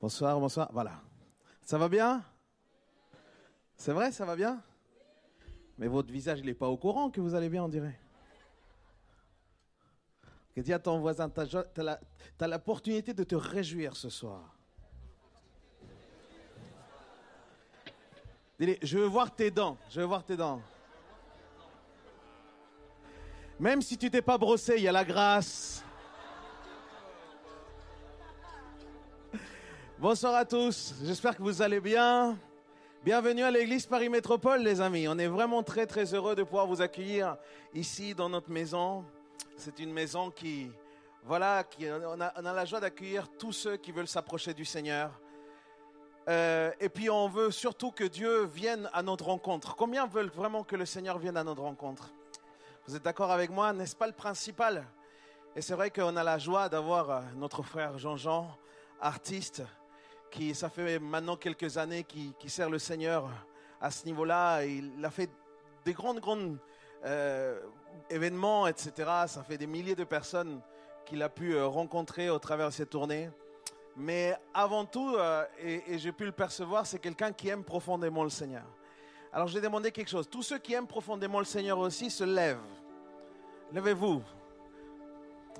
Bonsoir, bonsoir. Voilà. Ça va bien? C'est vrai, ça va bien? Mais votre visage, il n'est pas au courant que vous allez bien, on dirait. Dis à ton voisin, tu as l'opportunité de te réjouir ce soir. Dis je veux voir tes dents, je veux voir tes dents. Même si tu t'es pas brossé, il y a la grâce. Bonsoir à tous, j'espère que vous allez bien. Bienvenue à l'église Paris Métropole, les amis. On est vraiment très très heureux de pouvoir vous accueillir ici dans notre maison. C'est une maison qui, voilà, qui, on, a, la joie d'accueillir tous ceux qui veulent s'approcher du Seigneur. Euh, et puis on veut surtout que Dieu vienne à notre rencontre. Combien veulent vraiment que le Seigneur vienne à notre rencontre? Vous êtes d'accord avec moi? N'est-ce pas le principal? Et c'est vrai qu'on a la joie d'avoir euh, notre frère Jean-Jean, artiste, qui, ça fait maintenant quelques années, qui, sert le Seigneur à ce niveau-là. Il a fait des grandes, grandes euh, événements, etc. Ça fait des milliers de personnes qu'il a pu euh, rencontrer au travers de ces tournées. Mais avant tout, euh, et, j'ai pu le percevoir, c'est quelqu'un qui aime profondément le Seigneur. Alors j'ai demandé quelque chose. Tous ceux qui aiment profondément le Seigneur aussi se lèvent. Levez-vous.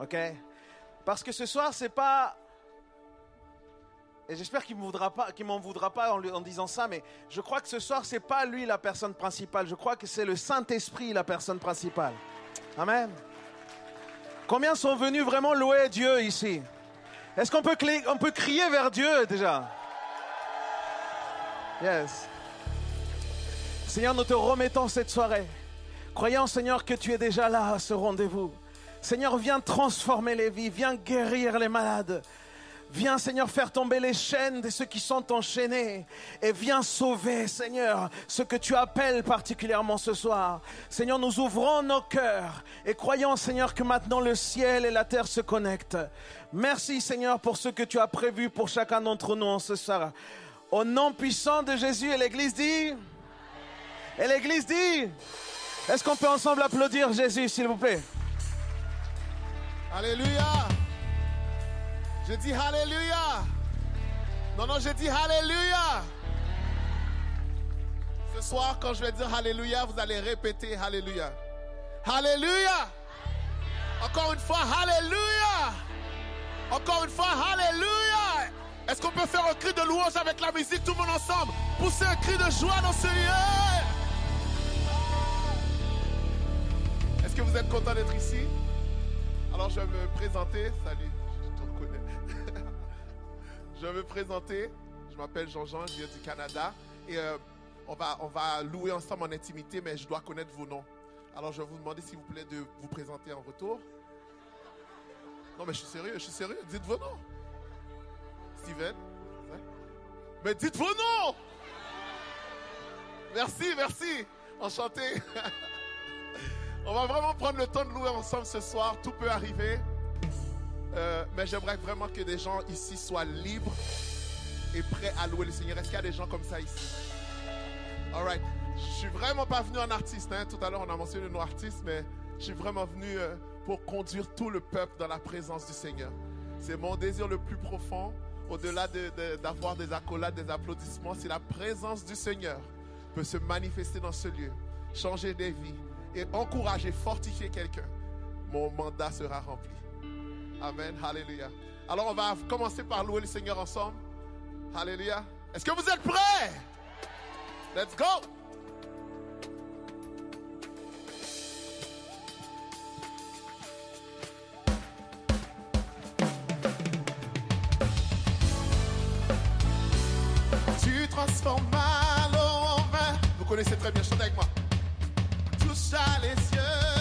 OK? Parce que ce soir, c'est pas et j'espère qu'il ne m'en voudra pas en, disant ça, mais je crois que ce soir, ce n'est pas lui la personne principale. Je crois que c'est le Saint-Esprit la personne principale. Amen. Combien sont venus vraiment louer Dieu ici? Est-ce qu'on peut, peut crier vers Dieu déjà? Yes. Seigneur, nous te remettons cette soirée. Croyons, Seigneur, que tu es déjà là à ce rendez-vous. Seigneur, viens transformer les vies, viens guérir les malades. Viens, Seigneur, faire tomber les chaînes de ceux qui sont enchaînés. Et viens sauver, Seigneur, ce que tu appelles particulièrement ce soir. Seigneur, nous ouvrons nos cœurs et croyons, Seigneur, que maintenant le ciel et la terre se connectent. Merci, Seigneur, pour ce que tu as prévu pour chacun d'entre nous en ce soir. Au nom puissant de Jésus, et l'Église dit Et l'Église dit Est-ce qu'on peut ensemble applaudir Jésus, s'il vous plaît? Alléluia je dis Alléluia. Non, non, je dis Alléluia. Ce soir, quand je vais dire Alléluia, vous allez répéter Alléluia. Alléluia. Encore une fois, Alléluia. Encore une fois, Alléluia. Est-ce qu'on peut faire un cri de louange avec la musique, tout le monde ensemble? Poussez un cri de joie dans ce lieu. Est-ce que vous êtes content d'être ici? Alors je vais me présenter. Salut. Je vais me présenter. Je m'appelle Jean-Jean, je viens du Canada. Et euh, on, va, on va louer ensemble en intimité, mais je dois connaître vos noms. Alors je vais vous demander, s'il vous plaît, de vous présenter en retour. Non, mais je suis sérieux, je suis sérieux. Dites vos noms. Steven. Mais dites vos noms. Merci, merci. Enchanté. On va vraiment prendre le temps de louer ensemble ce soir. Tout peut arriver. Euh, mais j'aimerais vraiment que des gens ici soient libres et prêts à louer le Seigneur. Est-ce qu'il y a des gens comme ça ici? Alright. Je suis vraiment pas venu en artiste. Hein. Tout à l'heure, on a mentionné nos artistes, mais je suis vraiment venu euh, pour conduire tout le peuple dans la présence du Seigneur. C'est mon désir le plus profond, au-delà d'avoir des accolades, des applaudissements, si la présence du Seigneur peut se manifester dans ce lieu, changer des vies et encourager, fortifier quelqu'un. Mon mandat sera rempli. Amen. Alléluia. Alors on va commencer par louer le Seigneur ensemble. Alléluia. Est-ce que vous êtes prêts? Let's go. Tu transformes mal en vin. Vous connaissez très bien, chantez avec moi. Touche à les yeux.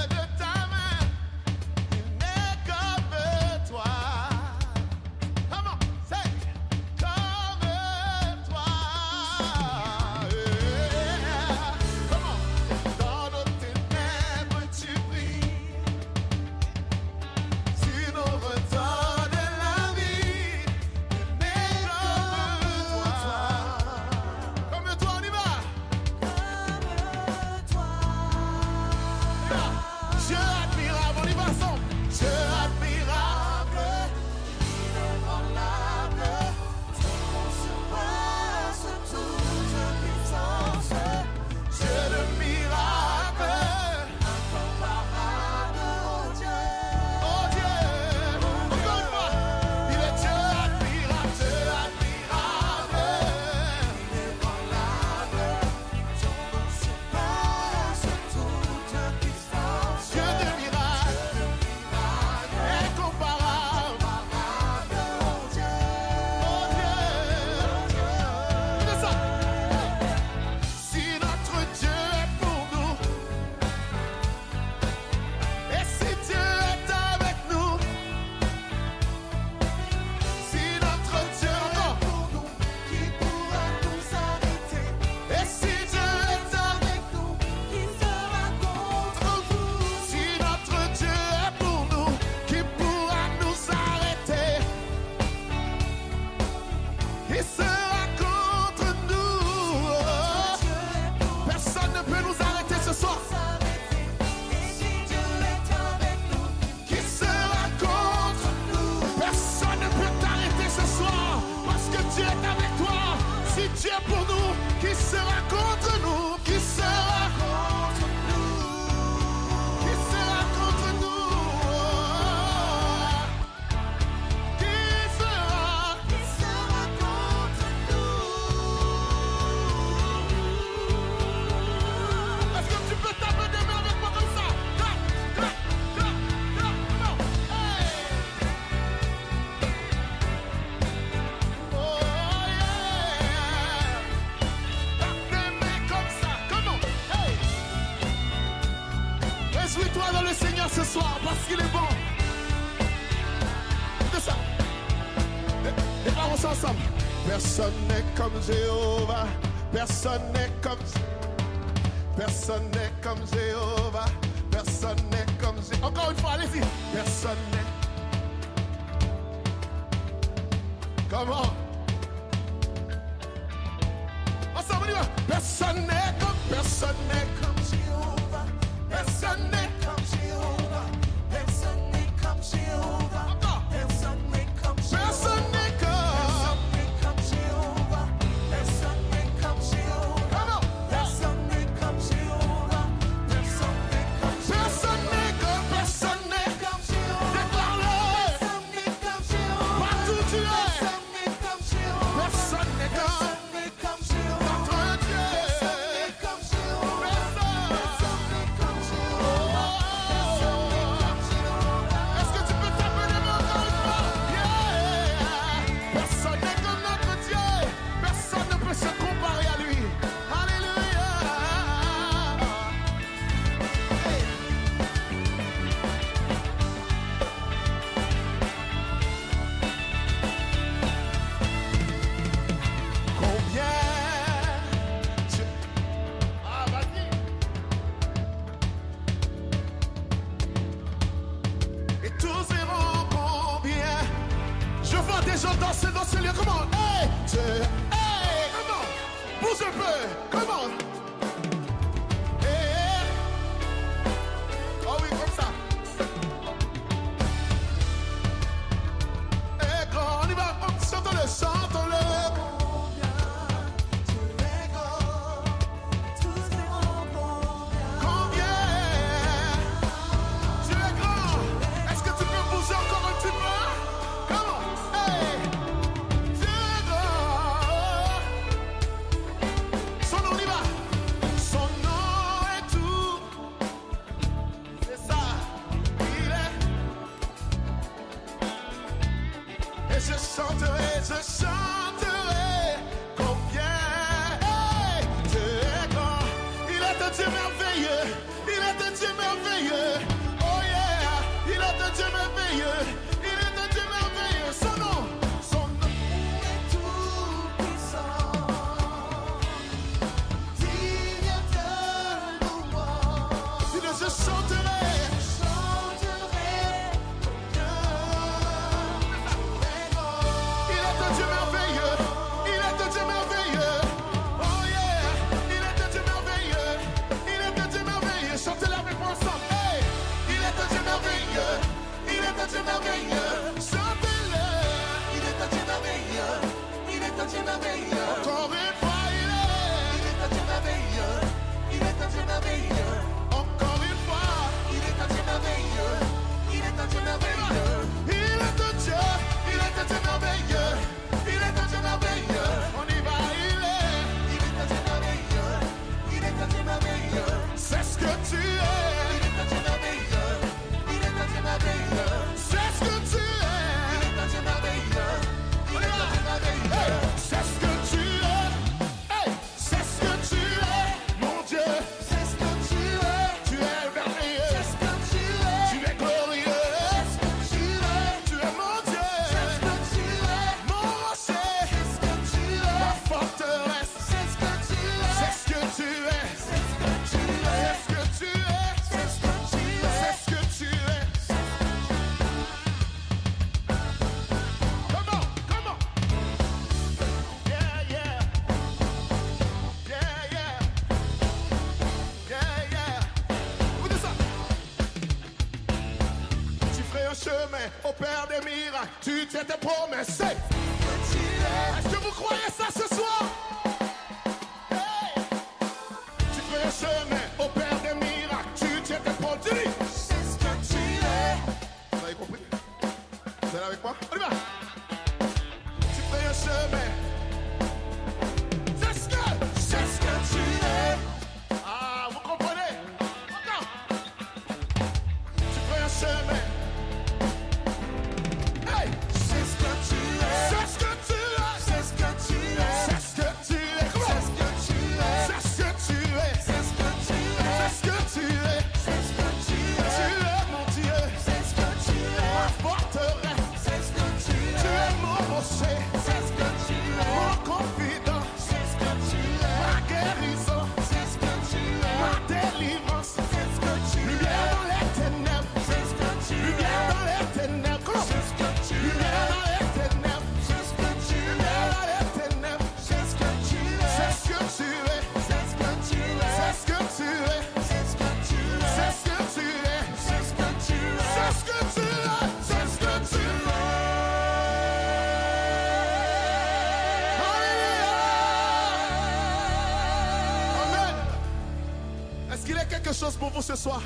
Chose pour vous ce soir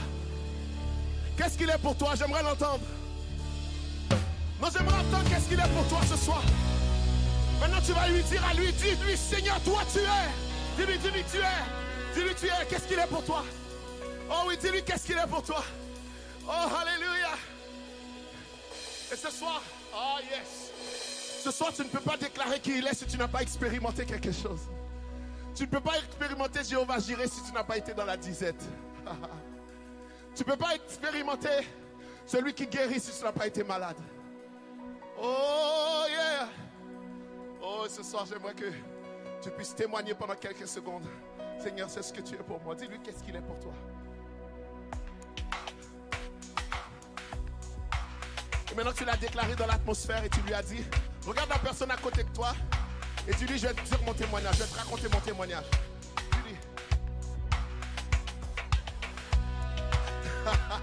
Qu'est-ce qu'il est pour toi? J'aimerais l'entendre. Non, j'aimerais entendre qu'est-ce qu'il est pour toi ce soir. Maintenant, tu vas lui dire à lui, dis-lui, Seigneur, toi tu es. Dis-lui, dis-lui, tu es. Dis-lui, tu es. Qu'est-ce qu'il est pour toi? Oh oui, dis-lui, qu'est-ce qu'il est pour toi? Oh, alléluia. Et ce soir, oh yes. Ce soir, tu ne peux pas déclarer qui il est si tu n'as pas expérimenté quelque chose. Tu ne peux pas expérimenter Jéhovah Jireh si tu n'as pas été dans la disette. Celui qui guérit si tu n'as pas été malade. Oh yeah. Oh, ce soir, j'aimerais que tu puisses témoigner pendant quelques secondes. Seigneur, c'est ce que tu es pour moi. Dis-lui qu'est-ce qu'il est pour toi. Et maintenant tu l'as déclaré dans l'atmosphère et tu lui as dit, regarde la personne à côté de toi et tu dis, je vais te dire mon témoignage, je vais te raconter mon témoignage. Tu dis.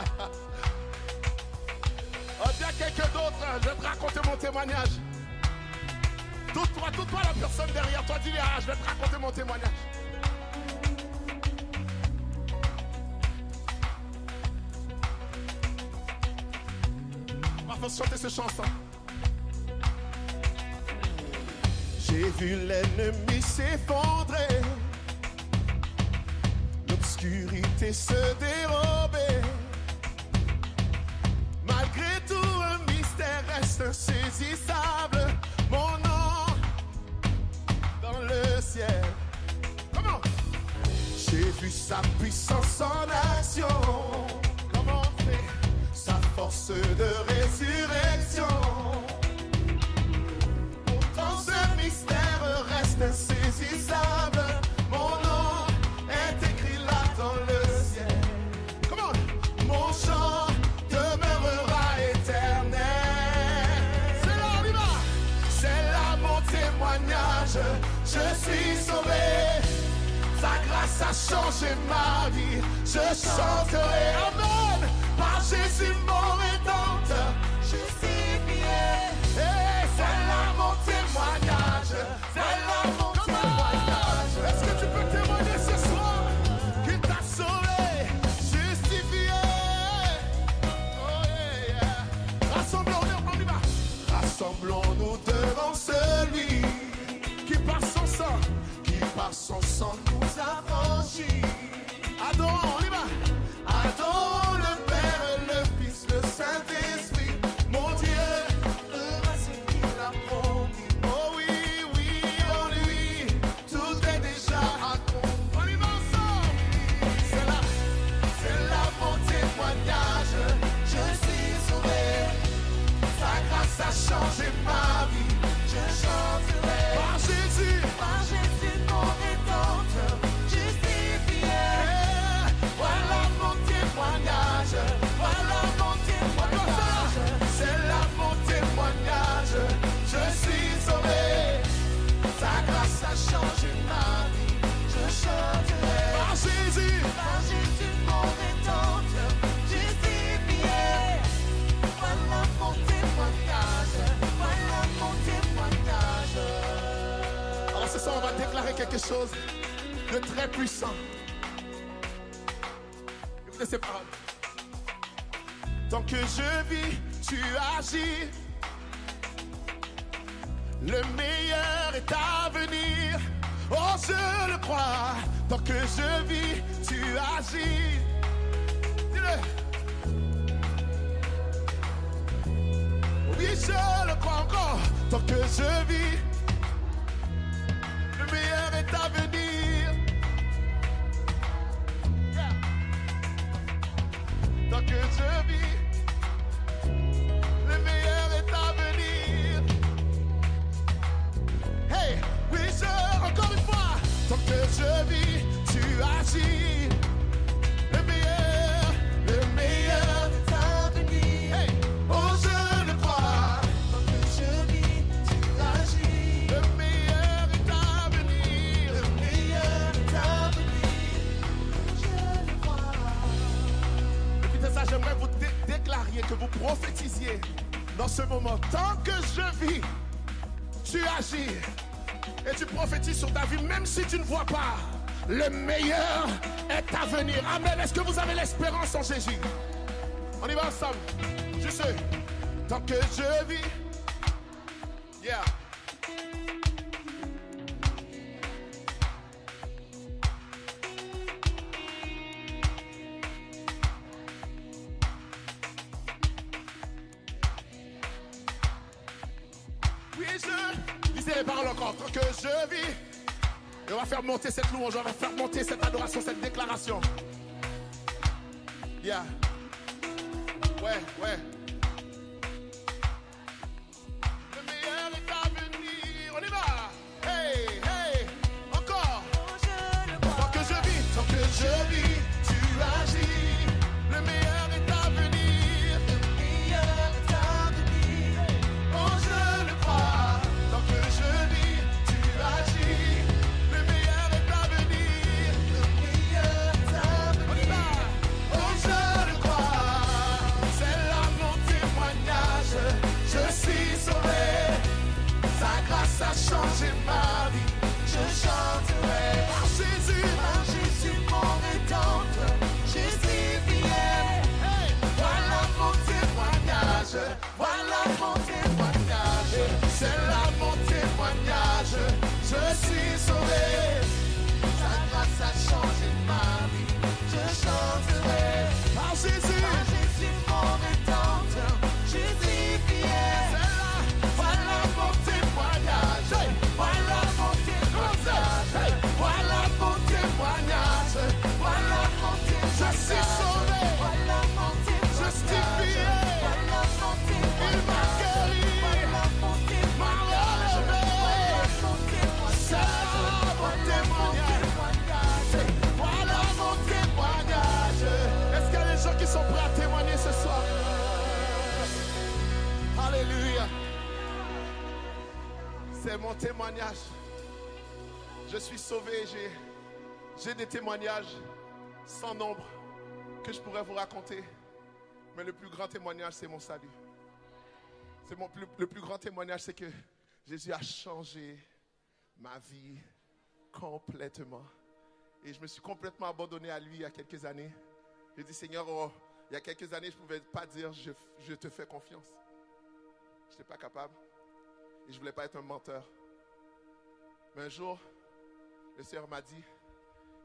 oh, dis à quelqu'un d'autre, je vais te raconter mon témoignage. Doute-toi, doute-toi la personne derrière toi, dis-lui, ah, je vais te raconter mon témoignage. On va chanter cette chanson. J'ai vu l'ennemi s'effondrer, l'obscurité se dérober. Reste insaisissable. Quelque chose de très puissant. Écoutez ces paroles. Tant que je vis, tu agis. Le meilleur est à venir. Oh, je le crois. Tant que je vis, tu agis. Dis-le. Oui, je le crois encore. Tant que je vis, mon témoignage. Je suis sauvé. J'ai, des témoignages sans nombre que je pourrais vous raconter. Mais le plus grand témoignage, c'est mon salut. C'est mon plus, le plus grand témoignage, c'est que Jésus a changé ma vie complètement. Et je me suis complètement abandonné à lui il y a quelques années. J'ai dit, Seigneur, oh, il y a quelques années, je ne pouvais pas dire, je, je te fais confiance. Je n'étais pas capable. Et je ne voulais pas être un menteur. Un jour, le Seigneur m'a dit,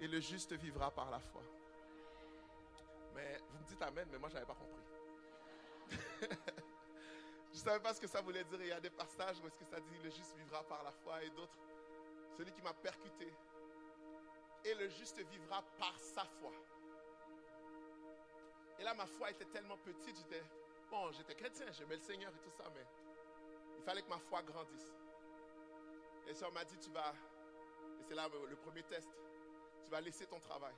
et le juste vivra par la foi. Mais vous me dites Amen, mais moi, je n'avais pas compris. je ne savais pas ce que ça voulait dire. Il y a des passages où est-ce que ça dit, le juste vivra par la foi, et d'autres, celui qui m'a percuté. Et le juste vivra par sa foi. Et là, ma foi était tellement petite, j'étais, bon, j'étais chrétien, j'aimais le Seigneur et tout ça, mais il fallait que ma foi grandisse. Et ça m'a dit, tu vas, et c'est là le premier test, tu vas laisser ton travail.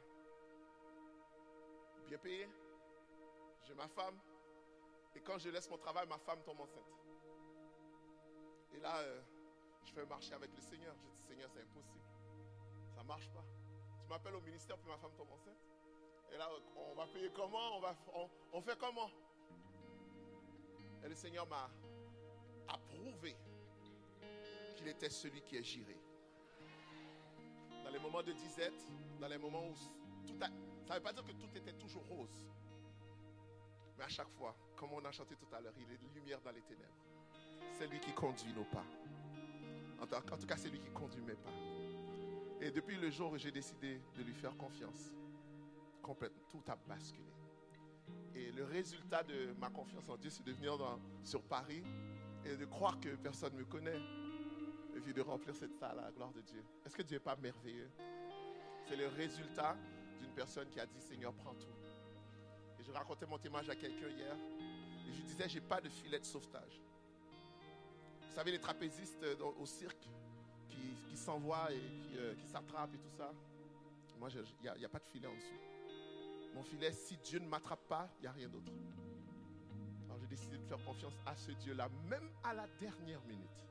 Bien payé, j'ai ma femme, et quand je laisse mon travail, ma femme tombe enceinte. Et là, euh, je fais un marché avec le Seigneur. Je dis, Seigneur, c'est impossible. Ça ne marche pas. Tu m'appelles au ministère, puis ma femme tombe enceinte. Et là, on va payer comment? On, va, on fait comment? Et le Seigneur m'a approuvé qu'il était celui qui est géré. Dans les moments de disette, dans les moments où tout a, ça ne veut pas dire que tout était toujours rose. Mais à chaque fois, comme on a chanté tout à l'heure, il est lumière dans les ténèbres. C'est lui qui conduit nos pas. En tout, cas, c'est lui qui conduit mes pas. Et depuis le jour où j'ai décidé de lui faire confiance, complètement, tout a basculé. Et le résultat de ma confiance en Dieu, c'est de venir sur Paris et de croire que personne ne me connaît. Et de remplir cette salle à la gloire de Dieu. Est-ce que Dieu n'est pas merveilleux? C'est le résultat d'une personne qui a dit Seigneur, prends tout. Et je racontais mon témoignage à quelqu'un hier. Et je disais, j'ai pas de filet de sauvetage. Vous savez, les trapézistes euh, au cirque qui, s'envoient et qui, euh, qui s'attrapent et tout ça. Moi, il n'y a, a pas de filet en dessous. Mon filet, si Dieu ne m'attrape pas, il n'y a rien d'autre. Alors j'ai décidé de faire confiance à ce Dieu-là, même à la dernière minute,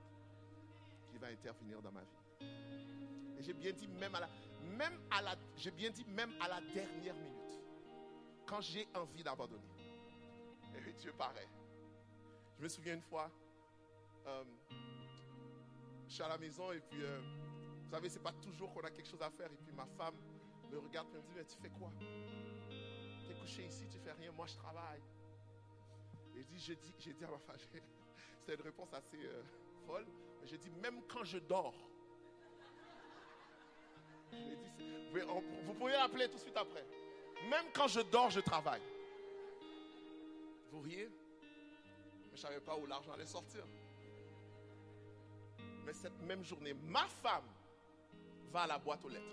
va intervenir dans ma vie. Et j'ai bien dit même à la, même à la, j'ai bien dit même à la dernière minute, quand j'ai envie d'abandonner. Et Dieu paraît. Je me souviens une fois, euh, je suis à la maison et puis euh, Vous savez, c'est pas toujours qu'on a quelque chose à faire. Et puis ma femme me regarde et me dit, mais tu fais quoi? Tu es couché ici, tu fais rien, moi je travaille. Et je dis, j'ai dit, dit à ma femme, c'était une réponse assez euh, folle, j'ai dit, même quand je dors, vous pouvez- l'appeler tout de suite après. Même quand je dors, je travaille. Vous riez? Mais je ne savais pas où l'argent allait sortir. Mais cette même journée, ma femme va à la boîte aux lettres.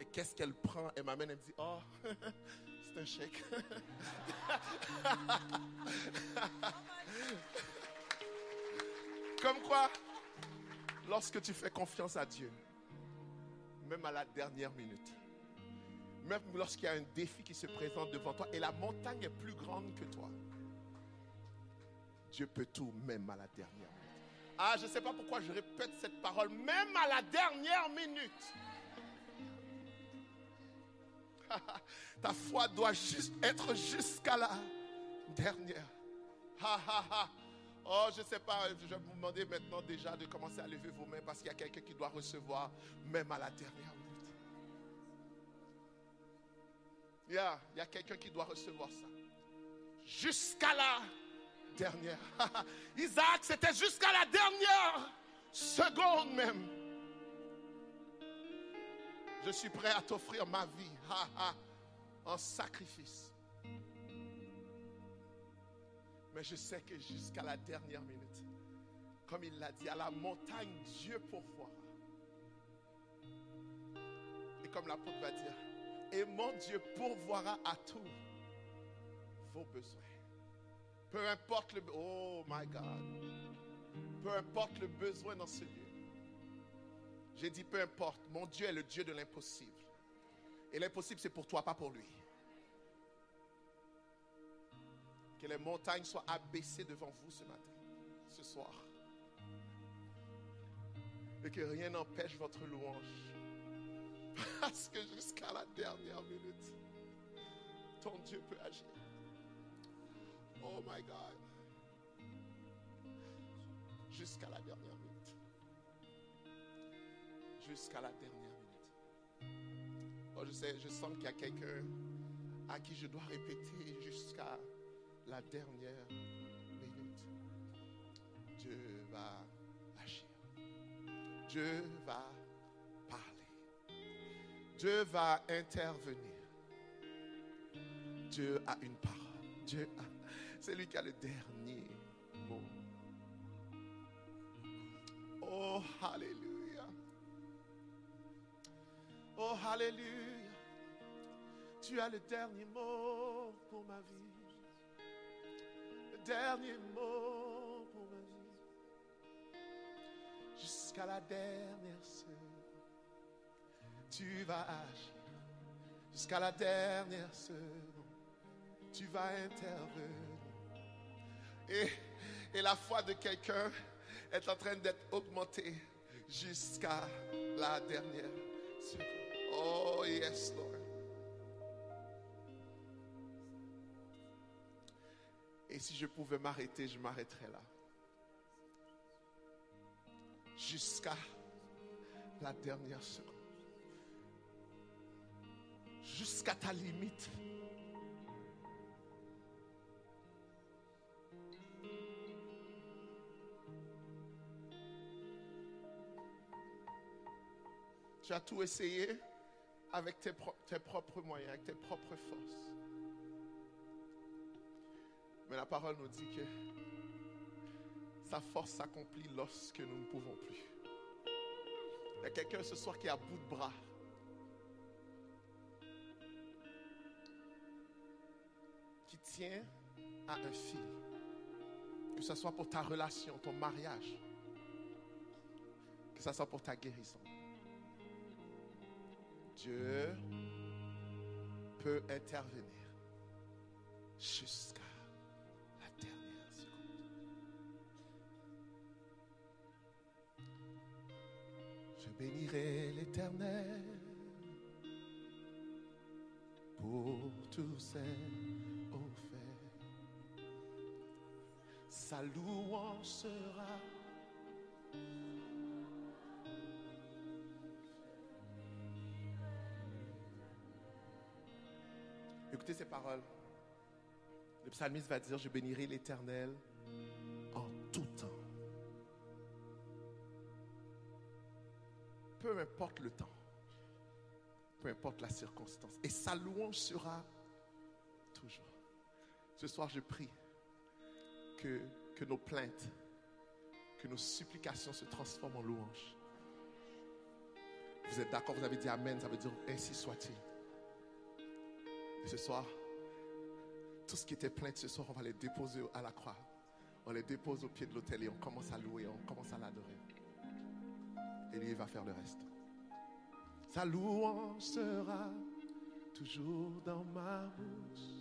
Et qu'est-ce qu'elle prend? Elle m'amène, elle me dit, oh, c'est un chèque. Comme quoi, lorsque tu fais confiance à Dieu, même à la dernière minute, même lorsqu'il y a un défi qui se présente devant toi et la montagne est plus grande que toi, Dieu peut tout, même à la dernière minute. Ah, je ne sais pas pourquoi je répète cette parole, même à la dernière minute. Ta foi doit juste être jusqu'à la dernière. Ha, ha, ha. Oh, je ne sais pas, je vais vous demander maintenant déjà de commencer à lever vos mains parce qu'il y a quelqu'un qui doit recevoir même à la dernière minute. Il y a, quelqu'un qui doit recevoir ça. Jusqu'à la dernière. Isaac, c'était jusqu'à la dernière seconde même. Je suis prêt à t'offrir ma vie en sacrifice. Mais je sais que jusqu'à la dernière minute, comme il l'a dit, à la montagne, Dieu pourvoira. Et comme l'apôtre va dire, et mon Dieu pourvoira à tous vos besoins. Peu importe le... Oh my God. Peu importe le besoin dans ce lieu. J'ai dit peu importe. Mon Dieu est le Dieu de l'impossible. Et l'impossible, c'est pour toi, pas pour lui. Que les montagnes soient abaissées devant vous ce matin, ce soir. Et que rien n'empêche votre louange. Parce que jusqu'à la dernière minute, ton Dieu peut agir. Oh my God. Jusqu'à la dernière minute. Jusqu'à la dernière minute. Oh, je sais, je sens qu'il y a quelqu'un à qui je dois répéter jusqu'à la dernière minute. Dieu va agir. Dieu va parler. Dieu va intervenir. Dieu a une parole. Dieu a, c'est lui qui a le dernier mot. Oh, Alléluia. Oh, Alléluia. Tu as le dernier mot pour ma vie. Dernier mot pour ma. Jusqu'à la dernière seconde. Tu vas agir. Jusqu'à la dernière seconde tu vas intervenir. Et, et la foi de quelqu'un est en train d'être augmentée jusqu'à la dernière seconde. Oh, yes, Lord. Et si je pouvais m'arrêter, je m'arrêterais là. Jusqu'à la dernière seconde. Jusqu'à ta limite. Tu as tout essayé avec tes, pro- tes propres moyens, avec tes propres forces. Mais la parole nous dit que sa force s'accomplit lorsque nous ne pouvons plus. Il y a quelqu'un ce soir qui est à bout de bras. Qui tient à un fil. Que ce soit pour ta relation, ton mariage. Que ce soit pour ta guérison. Dieu peut intervenir jusqu'à bénirai l'Éternel pour tous ses offres. Sa louange sera Écoutez ces paroles. Le psalmiste va dire, je bénirai l'Éternel en tout temps. peu importe le temps, peu importe la circonstance. Et sa louange sera toujours. Ce soir, je prie que, que nos plaintes, que nos supplications se transforment en louange. Vous êtes d'accord, vous avez dit Amen, ça veut dire ainsi soit-il. Et ce soir, tout ce qui était plainte ce soir, on va les déposer à la croix. On les dépose au pied de l'autel et on commence à louer, on commence à l'adorer et lui, il va faire le reste. Sa louange sera toujours dans ma bouche.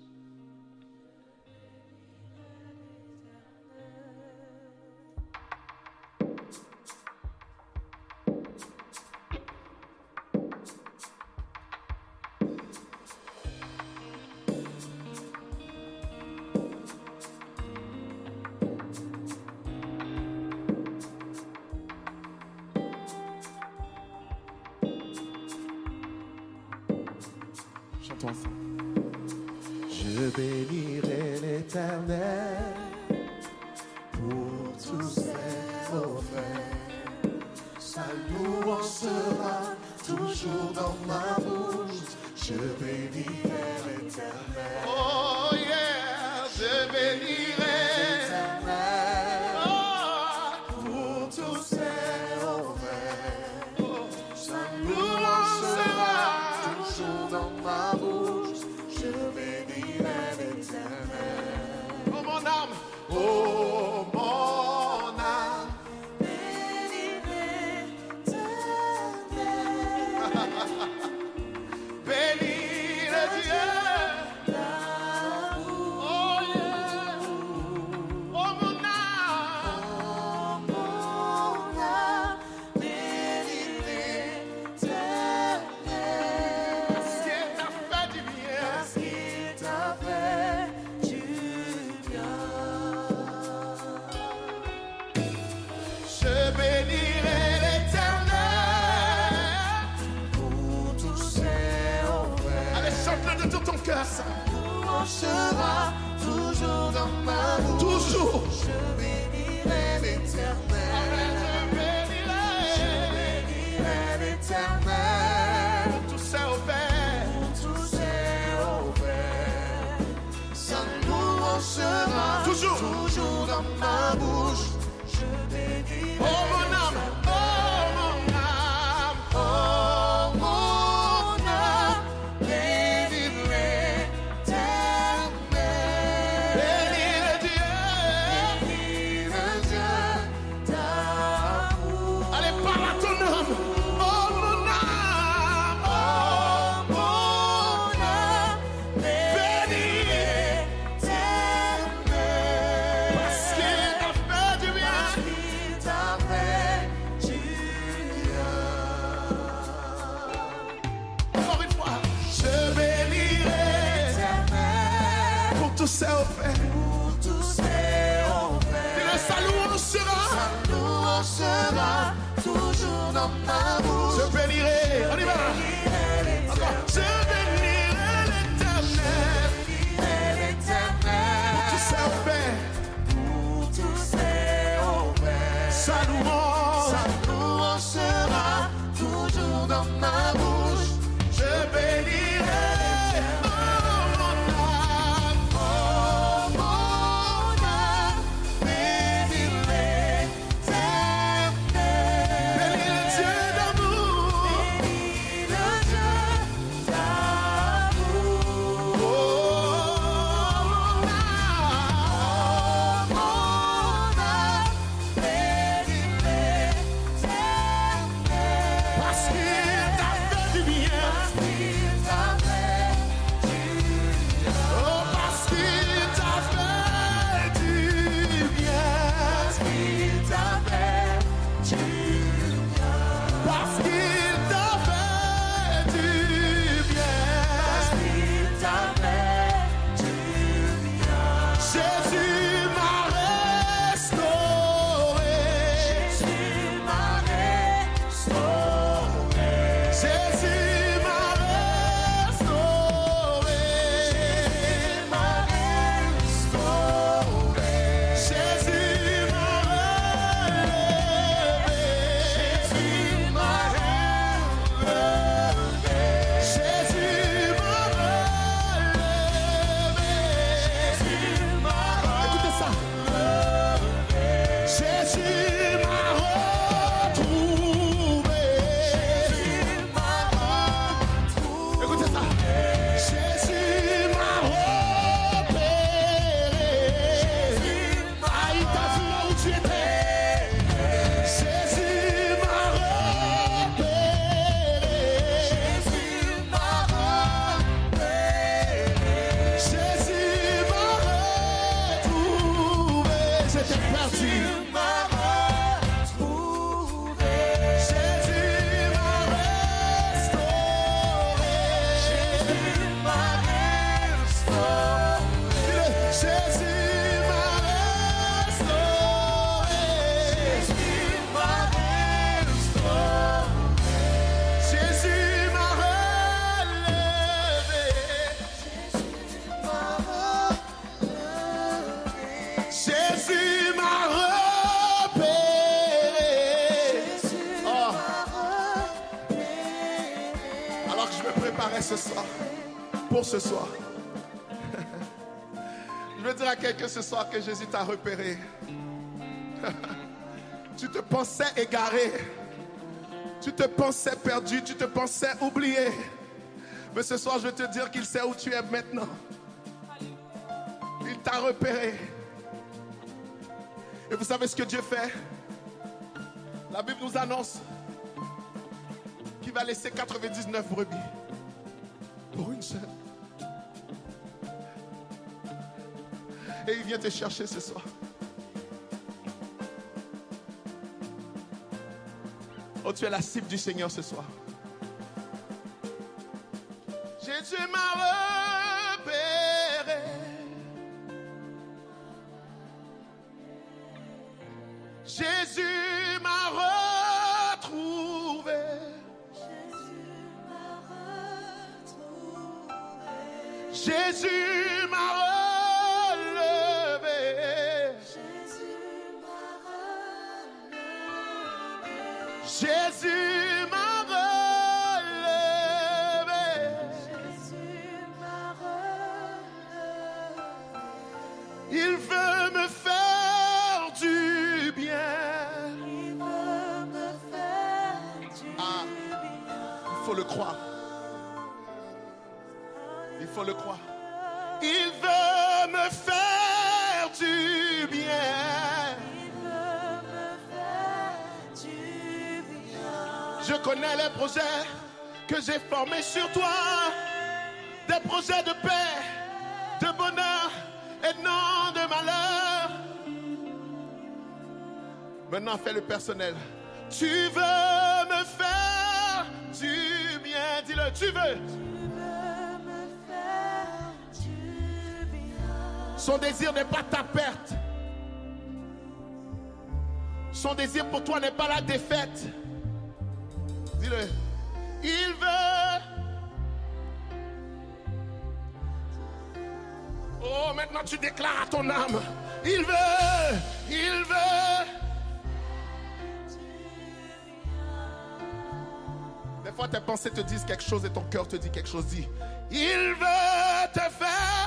Jésus t'a repéré. tu te pensais égaré. Tu te pensais perdu. Tu te pensais oublié. Mais ce soir, je veux te dire qu'il sait où tu es maintenant. Il t'a repéré. Et vous savez ce que Dieu fait? La Bible nous annonce qu'il va laisser 99 brebis pour une seule. Et il vient te chercher ce soir. Oh, tu es la cible du Seigneur ce soir. Jésus m'a Jésus m'a relevé. Il veut me faire du bien. Ah, il faut le croire. Il faut le croire. Il veut me faire connais les projets que j'ai formés sur toi. Des projets de paix, de bonheur et non de malheur. Maintenant, fais le personnel. Tu veux me faire du bien. Dis-le, tu veux. Son désir n'est pas ta perte. Son désir pour toi n'est pas la défaite. Dis-le. Il veut. Oh, maintenant tu déclares à ton âme. Il veut. Il veut. Des fois, tes pensées te disent quelque chose et ton cœur te dit quelque chose. Dis. Il veut te faire.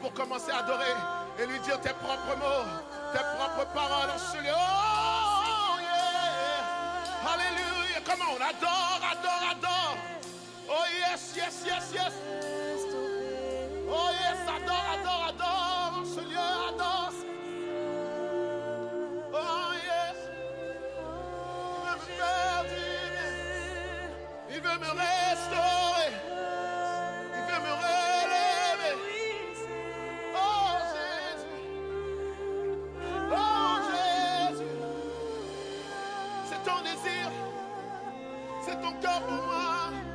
Pour commencer à adorer et lui dire tes propres mots, tes propres paroles. Oh, yeah. Alléluia. Comment on adore, ton calmo pour moi.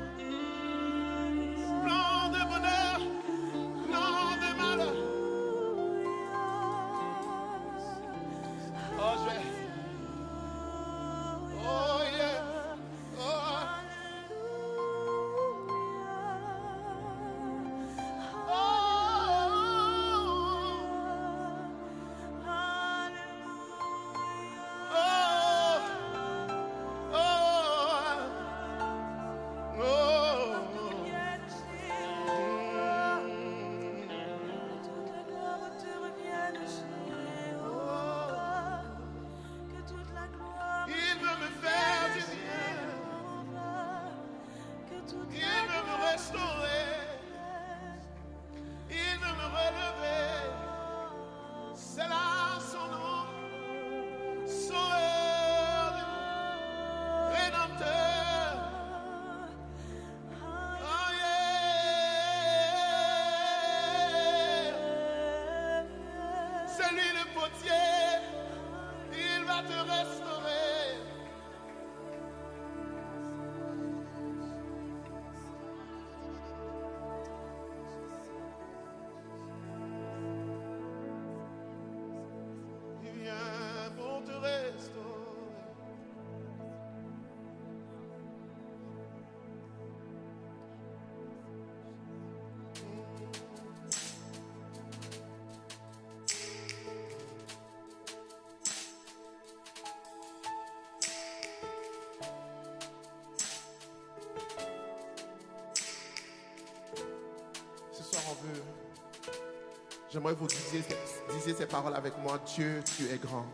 J'aimerais que vous disiez, ces paroles avec moi. Dieu, tu es grand.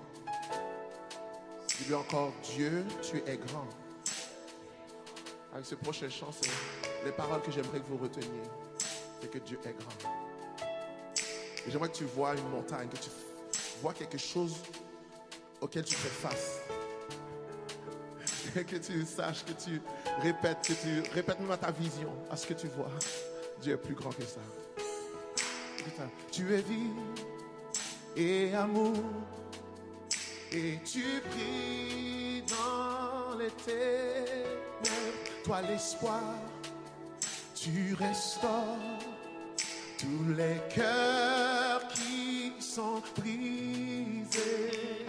Dis-lui encore, Dieu, tu es grand. Avec ce prochain chant, c'est les paroles que j'aimerais que vous reteniez. C'est que Dieu est grand. J'aimerais que tu vois une montagne, que tu vois quelque chose auquel tu fais face. Et que tu saches, que tu répètes, que tu répètes même à ta vision, à ce que tu vois. Dieu est plus grand que ça. Tu es vie et amour, et tu brilles dans ténèbres. Toi l'espoir, tu restaures tous les cœurs qui sont brisés.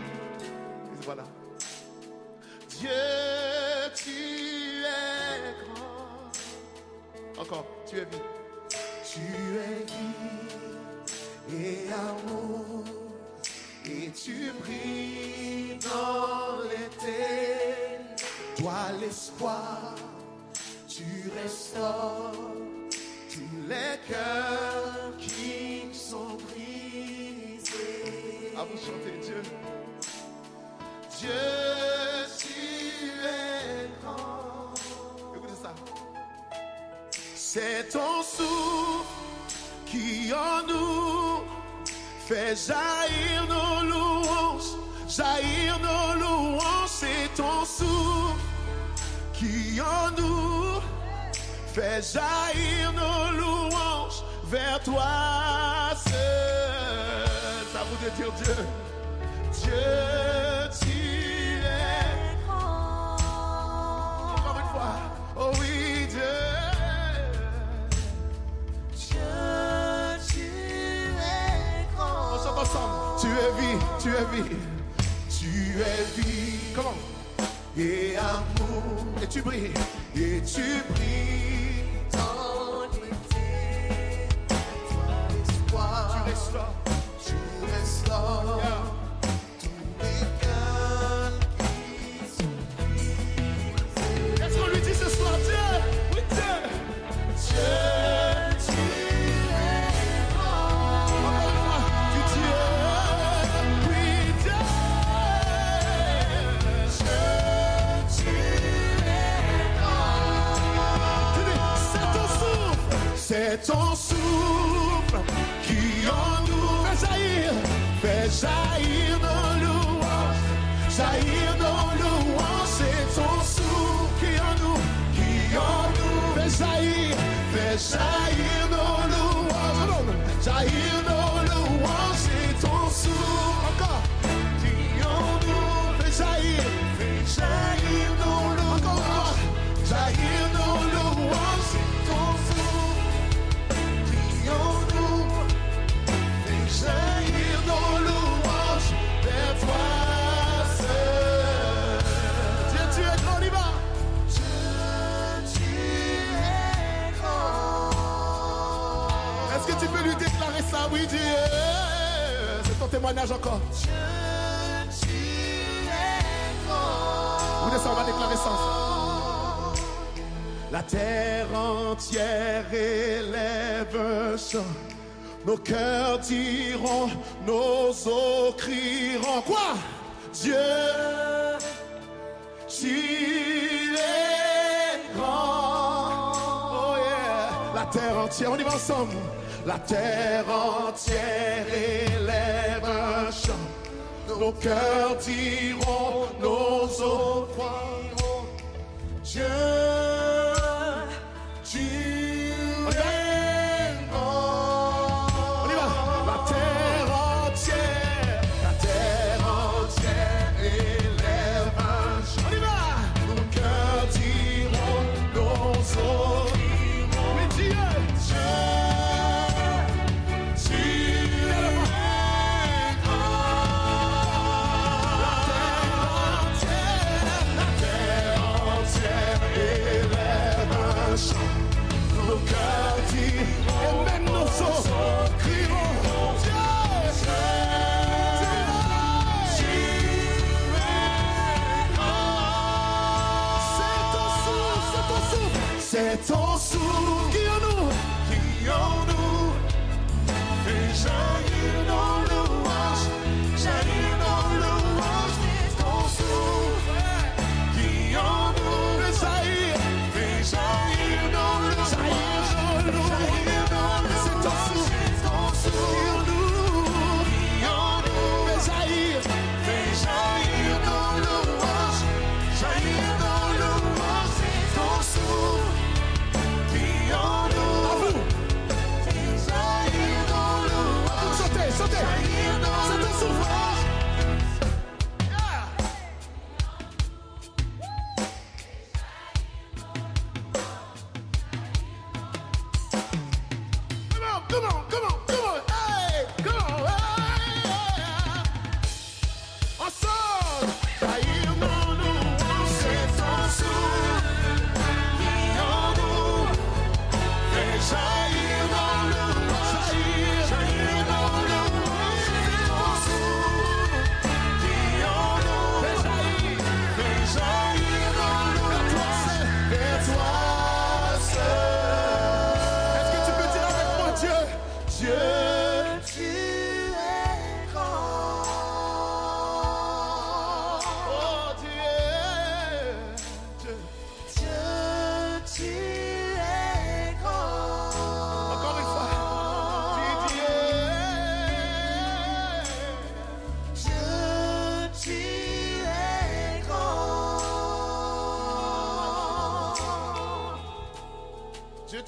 Voilà. Dieu, tu es grand. Encore, tu es vie. Fait jaillir nos louanges, jaillir nos louanges. C'est ton souffle qui en nous fait jaillir nos louanges vers toi seul. À vous de dire. Dieu, tu es vie. Tu es vie. Et amour. Et tu brilles. Et tu brilles. Ton souffle qui en nous fait jaillir, jaillir Eh, c'est ton témoignage encore. Dieu, tu es grand. Vous on va déclarer ça. La terre entière élève ça. Nos cœurs diront, nos os crieront. Quoi? Dieu, tu es grand. Oh yeah, la terre entière, on y va ensemble. La terre entière élève un chant. Nos cœurs diront, nos os croiront. Dieu.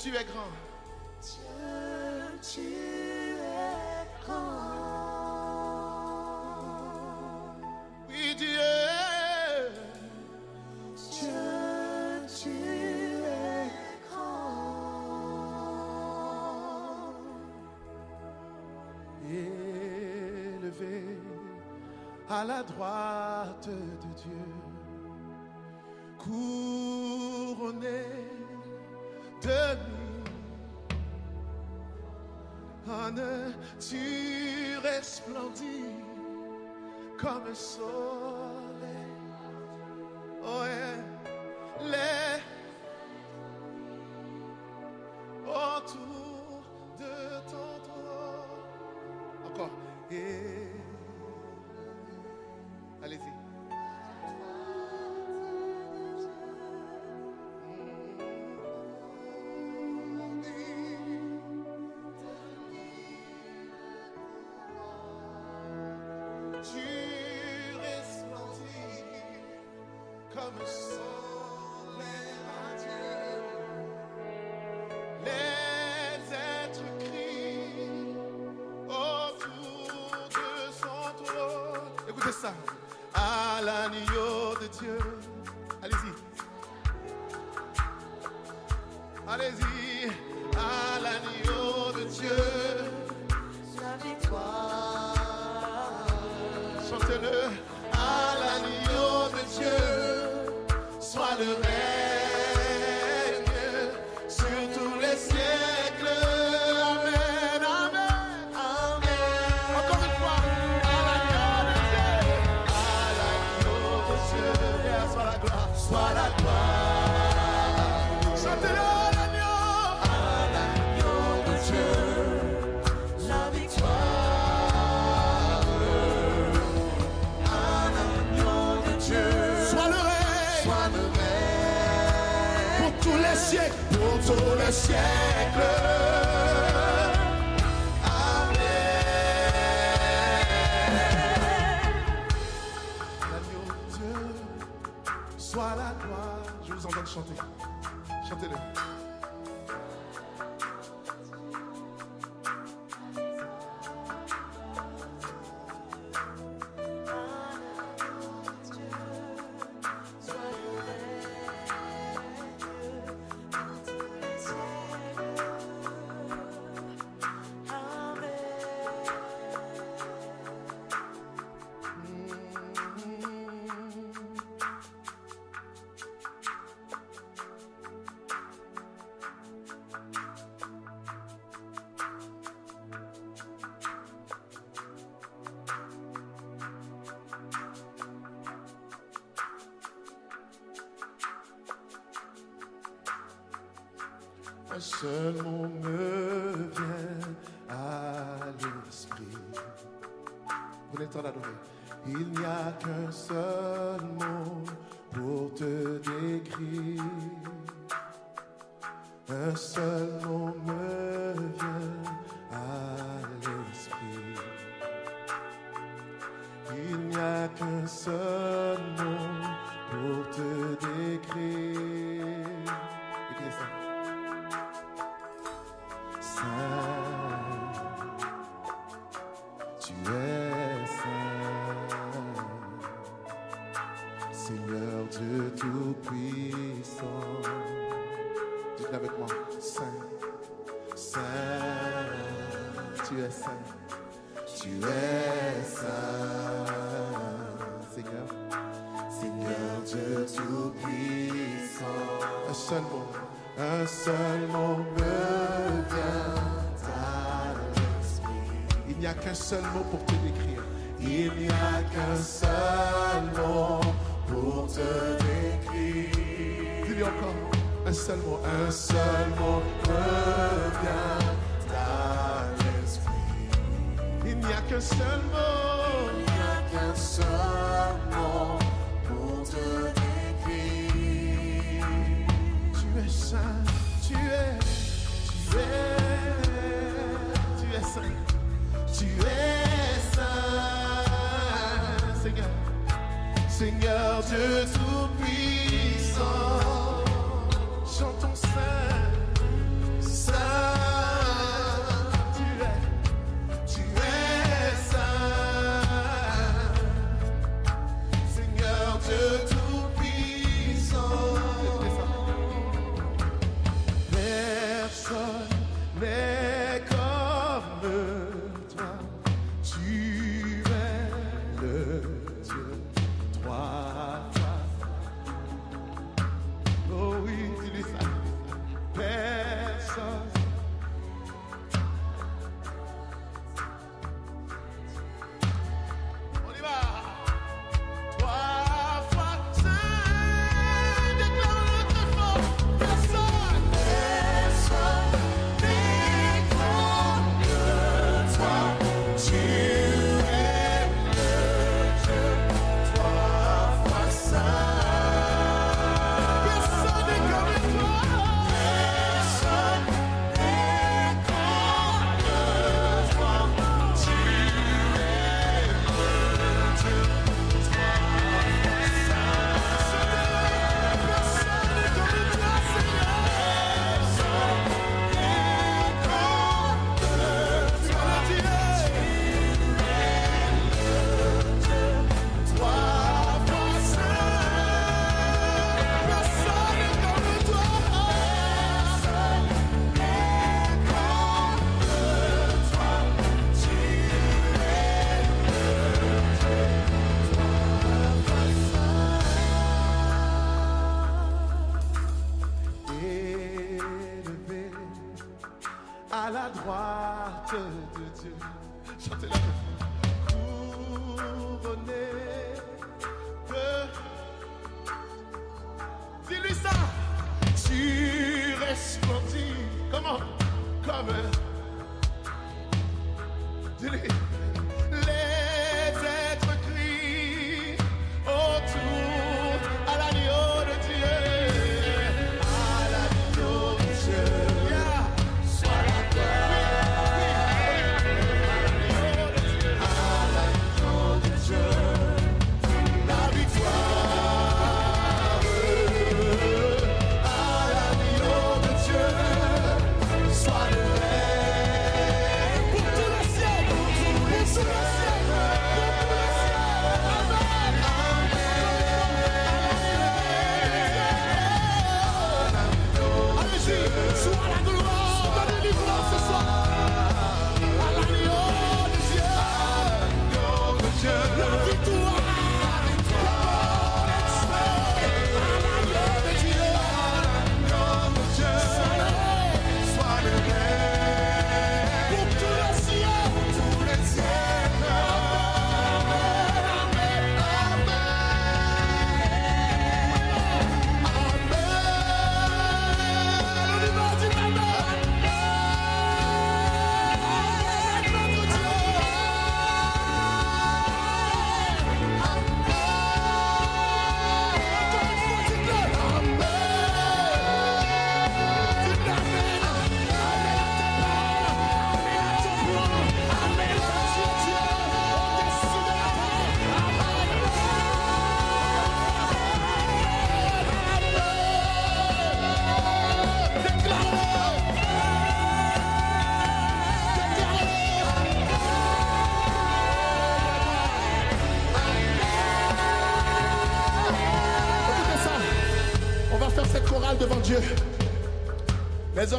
tu es grand. Dieu, tu es grand. Oui, Dieu. Dieu, tu es grand. Élevé à la droite de Dieu. começou. Come to. un seul mot me vient à l'esprit. Prenez le temps d'adorer. Il n'y a qu'un seul mot pour te décrire.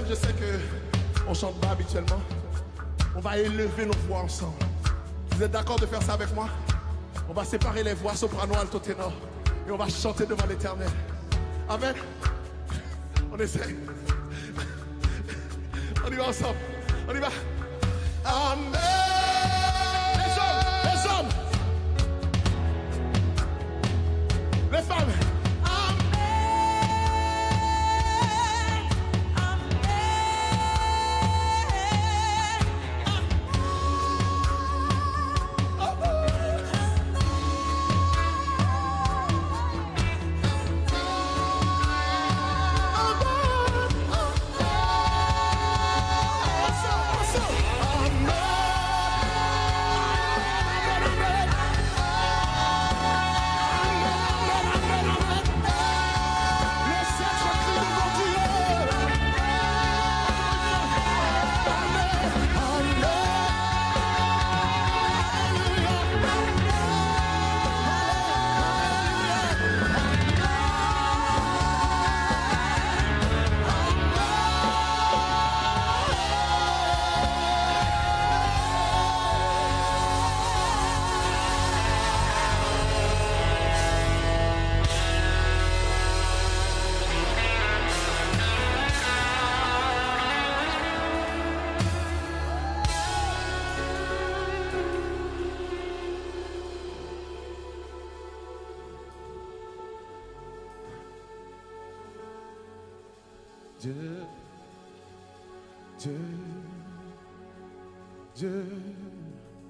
Je sais que on chante pas habituellement. On va élever nos voix ensemble. Vous êtes d'accord de faire ça avec moi? On va séparer les voix soprano, alto, ténor. Et on va chanter devant l'éternel. Amen. On essaie. On y va ensemble. On y va.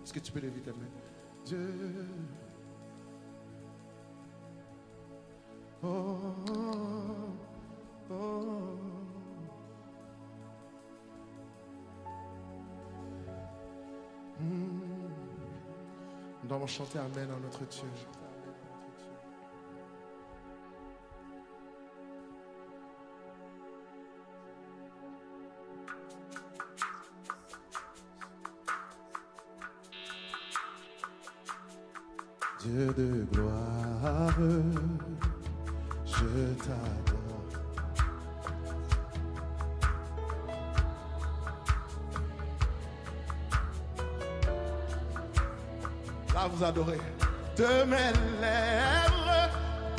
Est-ce que tu peux lever ta? Dieu. Oh, oh, oh. Hmm. Nous allons chanter Amen à notre. Dieu vous adorez. De mes lèvres,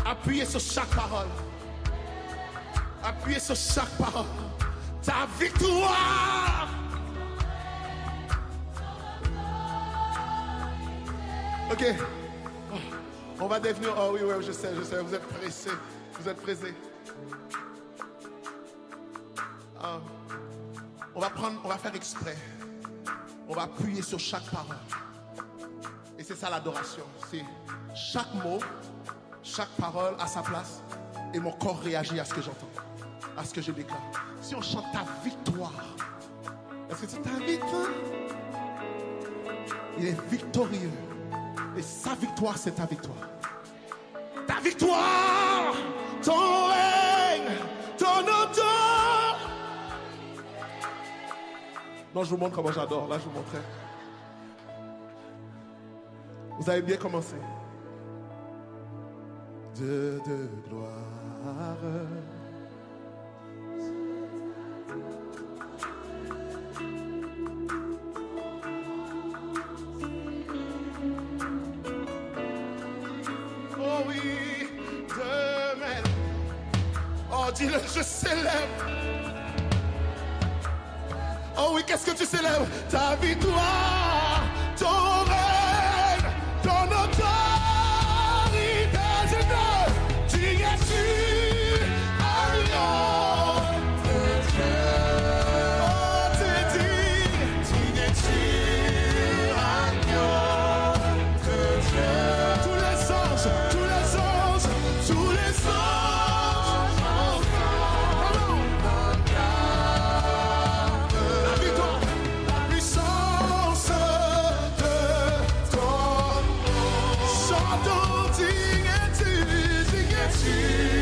appuyez sur chaque parole. Appuyez sur chaque parole. Ta victoire. Ok. Oh, On va devenir. Oh oui, oui, je sais, je sais. Vous êtes pressés. Vous êtes pressés. Ah. on va prendre, on va faire exprès. On va appuyer sur chaque parole. C'est ça l'adoration. C'est chaque mot, chaque parole à sa place. Et mon corps réagit à ce que j'entends, à ce que je déclare. Si on chante ta victoire, est-ce que c'est ta victoire? Il est victorieux. Et sa victoire, c'est ta victoire. Ta victoire, ton règne, ton auteur. Non, je vous montre comment j'adore. Là, je vous montrais. Vous avez bien commencé. Dieu de gloire. Jesus.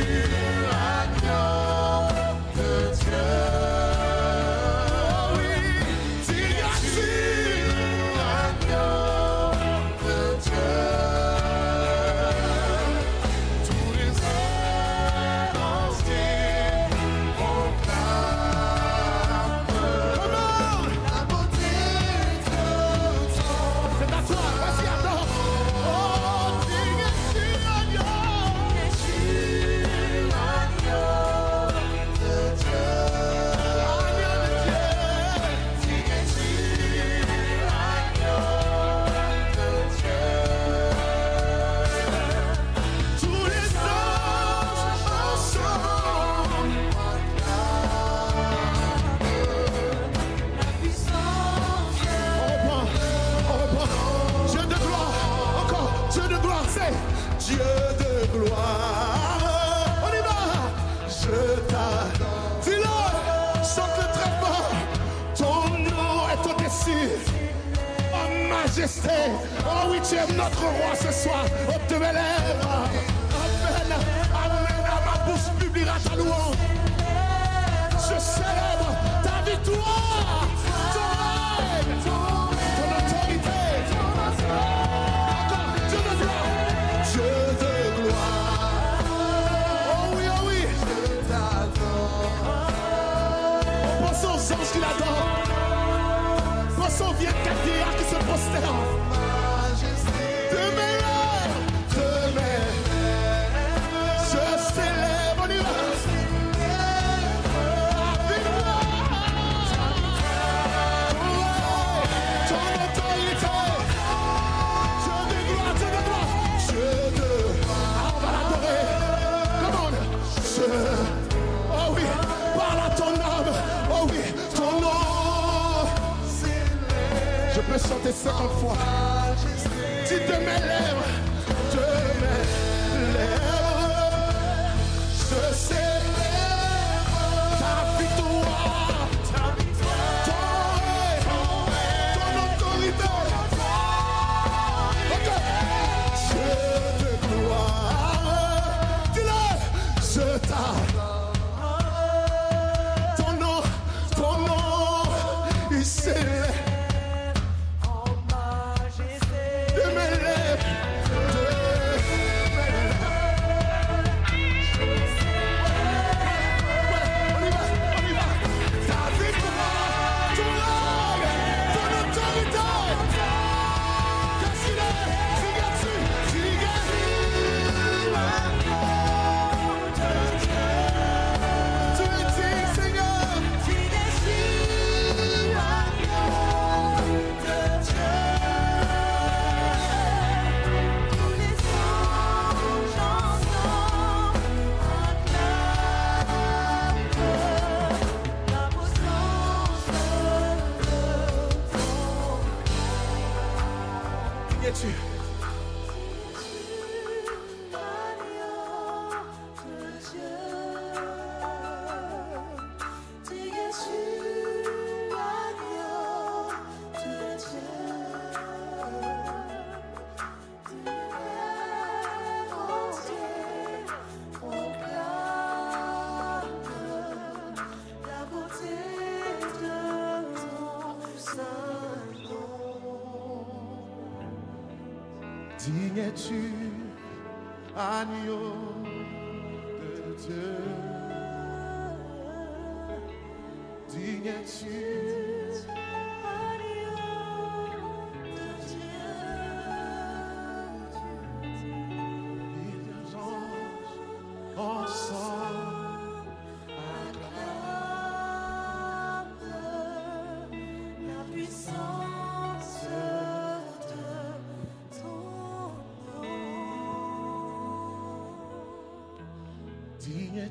Digne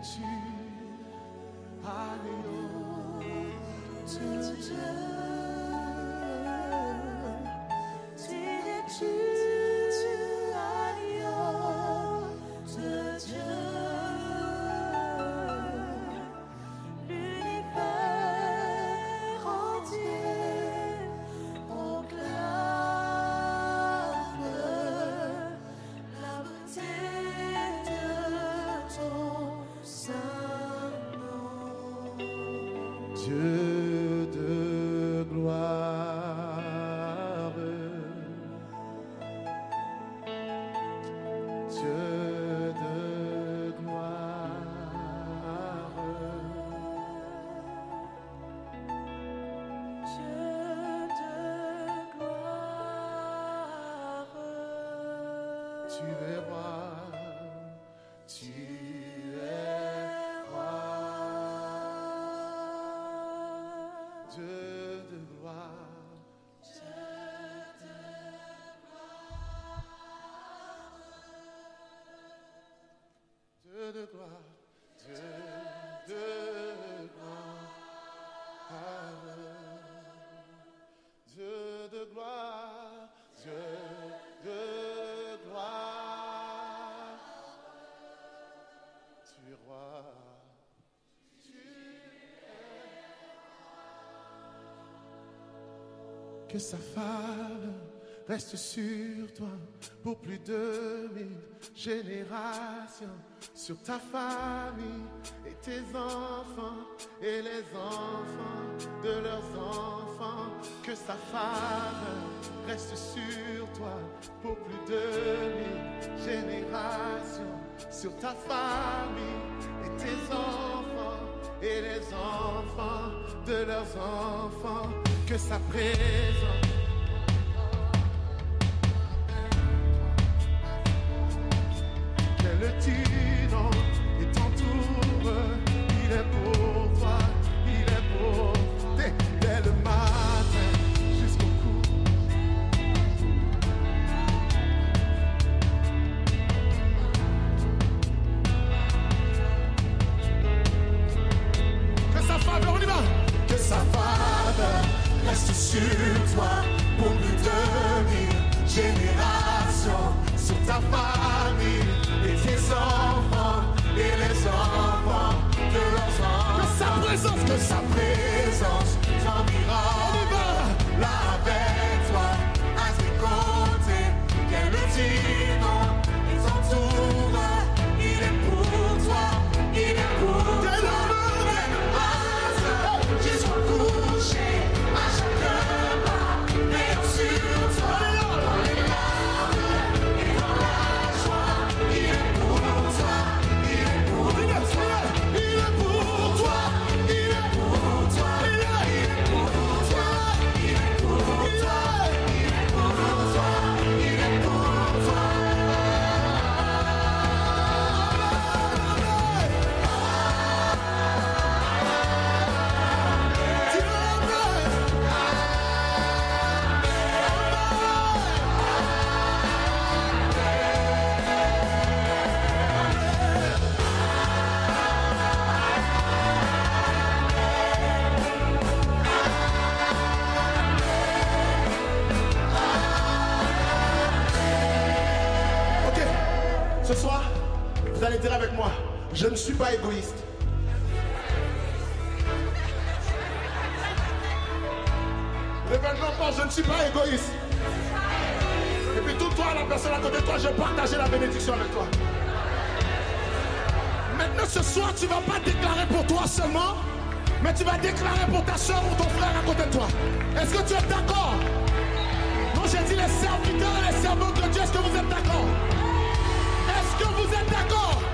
Digne Que sa femme reste sur toi pour plus de mille générations. Sur ta famille et tes enfants et les enfants de leurs enfants. Que sa femme reste sur toi pour plus de mille générations. Sur ta famille et tes enfants et les enfants de leurs enfants. Que sa présence tu vas pas déclarer pour toi seulement, mais tu vas déclarer pour ta soeur ou ton frère à côté de toi. Est-ce que tu es d'accord? Non, j'ai dit les serviteurs et les servantes de Dieu. Est-ce que vous êtes d'accord? Est-ce que vous êtes d'accord?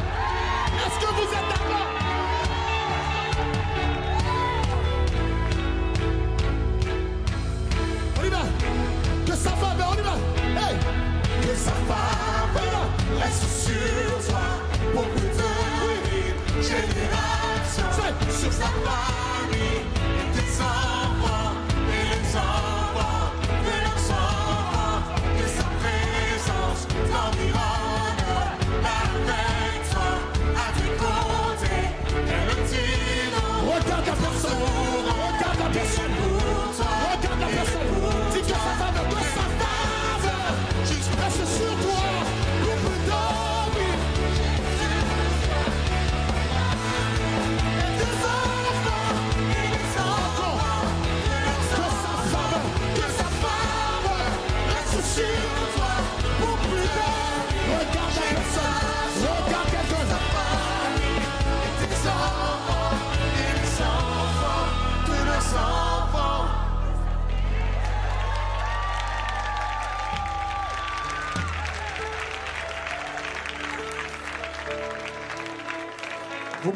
Générations. Sur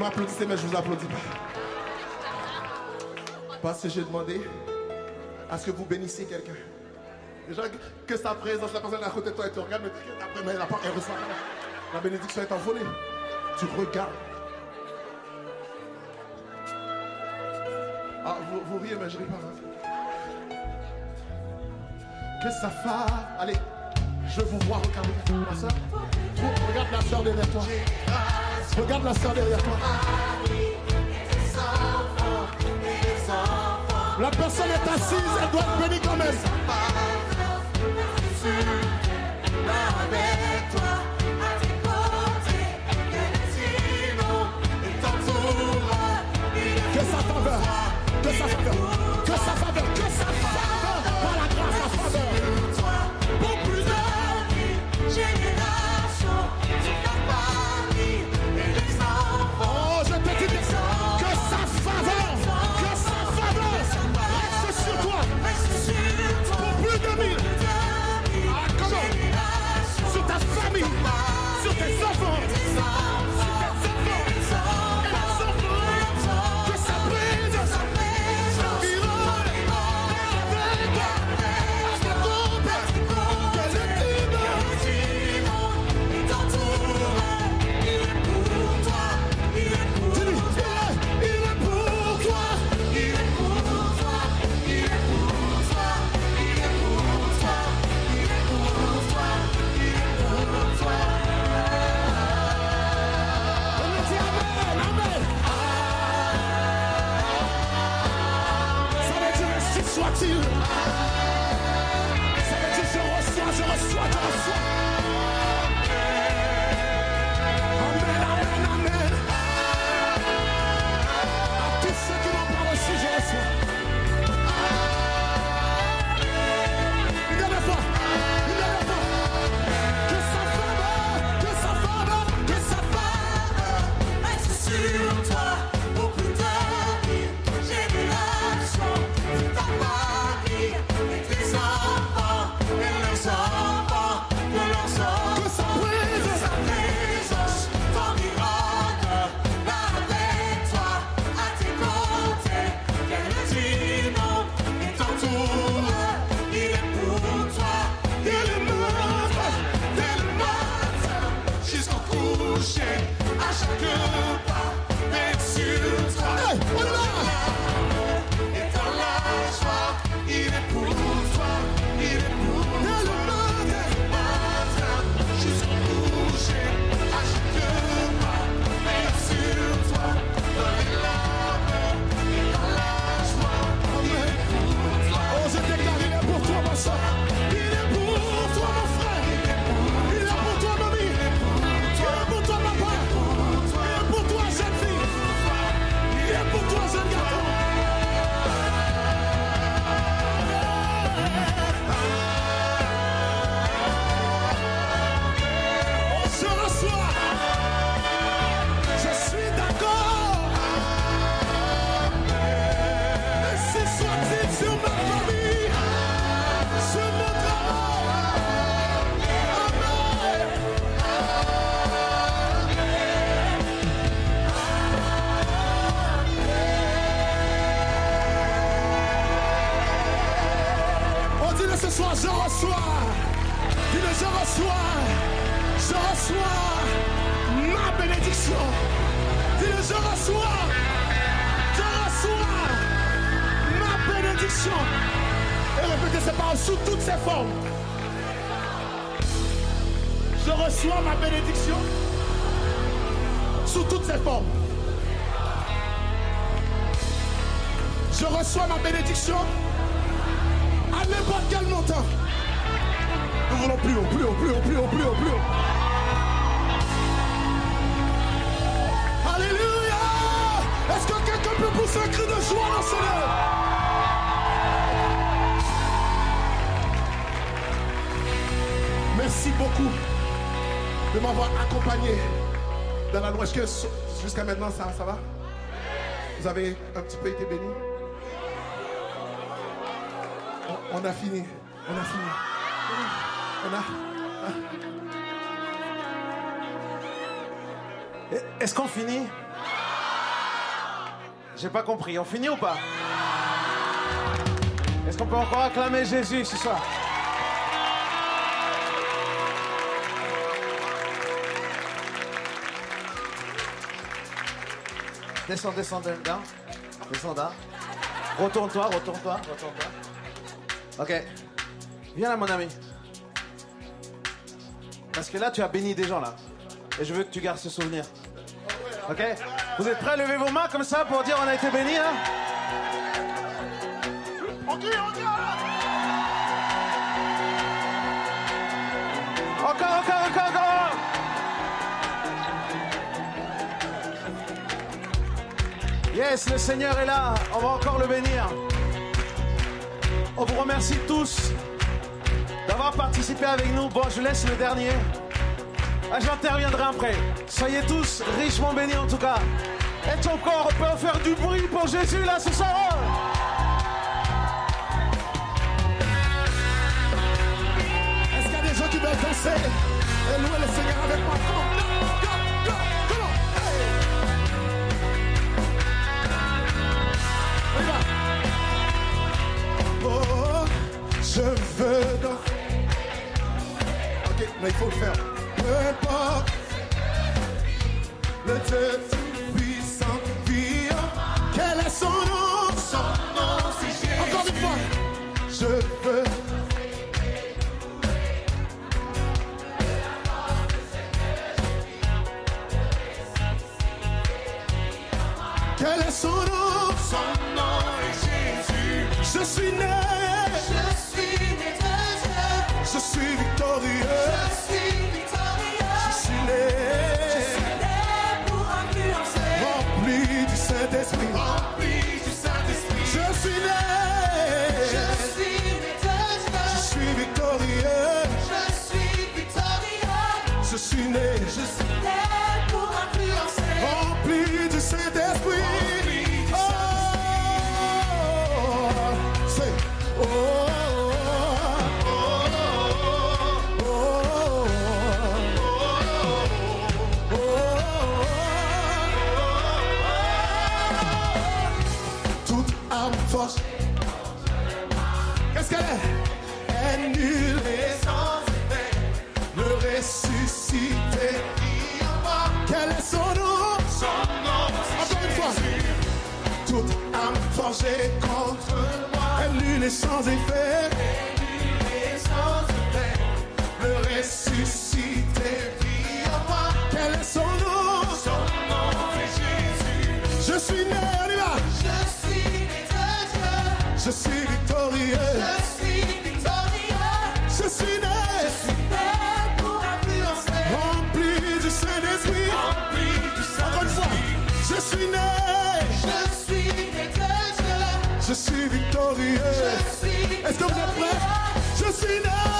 m'applaudissez, mais je vous applaudis pas. Parce que j'ai demandé à ce que vous bénissiez quelqu'un. Déjà que- sa présence, la personne à côté de toi, elle te regarde, mais après, mais elle, elle rien. La bénédiction est envolée. Tu regardes. Ah, vous, vous riez, mais je ris pas. hein. Que sa femme. Allez, je vous vois, regardez. Ma soeur. Regarde la soeur derrière toi. Regarde la soeur derrière toi. La personne est assise, elle doit être bénie quand même. Reçois ma bénédiction à n'importe quel montant. Nous voulons plus haut, plus haut, plus haut, plus haut, plus haut, plus haut. Alléluia! Est-ce que quelqu'un peut pousser un cri de joie dans ce lieu? Merci beaucoup de m'avoir accompagné dans la loi. Est-ce que jusqu'à maintenant ça, ça va? Vous avez un petit peu été béni? On, a fini. On a fini. On a. Est-ce qu'on finit? J'ai pas compris. On finit ou pas? Est-ce qu'on peut encore acclamer Jésus ce soir? Descends, descends, down. Descends. Retourne-toi, retourne-toi, retourne-toi. Ok. Viens là, mon ami. Parce que là, tu as béni des gens, là. Et je veux que tu gardes ce souvenir. Ok Vous êtes prêts à lever vos mains comme ça pour dire on a été bénis, hein? On crie! Encore, encore, encore, encore Yes, le Seigneur est là. On va encore le bénir. On vous remercie tous d'avoir participé avec nous. Bon, je laisse le dernier. Ah, J'interviendrai après. Soyez tous richement bénis en tout cas. Et ton corps peut faire du bruit pour Jésus là ce soir. Est-ce qu'il y a des gens qui veulent danser? Et louer le Seigneur avec moi? Je veux danser. Ok, mais il faut le faire. Peu importe. Le Dieu puissant vient. Quel est son nom? Son nom, c'est Jésus. Encore une fois. Je veux. Quel est son nom? Son nom contre moi. Elle, une est sans effet. enough.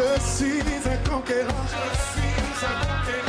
Je suis un conquérant. Je suis un conquérant.